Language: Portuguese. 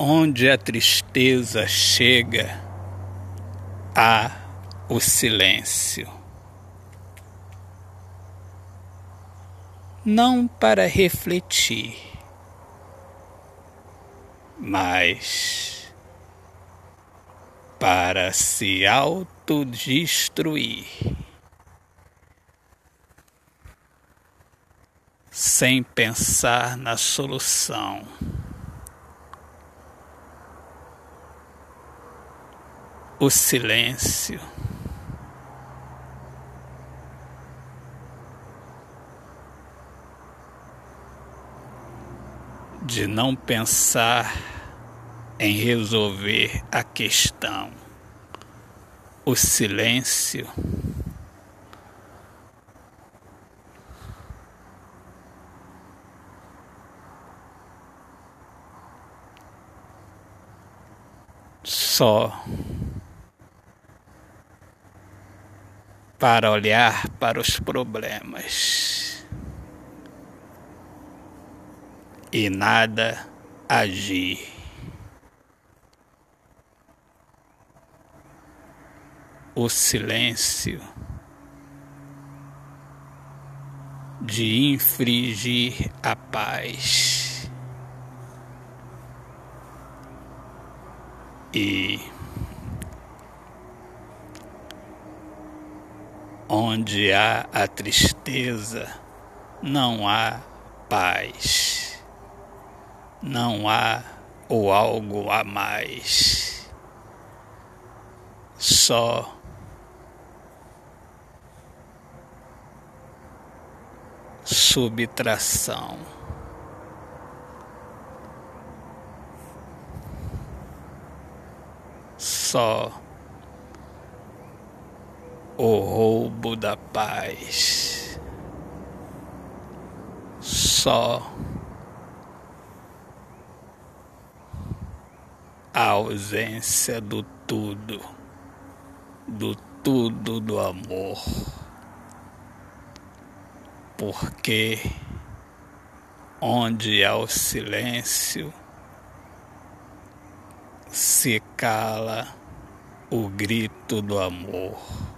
Onde a tristeza chega, há o silêncio. Não para refletir, mas para se autodestruir. Sem pensar na solução. O silêncio. De não pensar em resolver a questão. O silêncio. Só para olhar para os problemas e nada agir. O silêncio de infringir a paz e Onde há a tristeza, não há paz, não há o algo a mais, só subtração. Só o roubo da paz. Só a ausência do tudo, do tudo do amor. Porque onde há o silêncio, se cala o grito do amor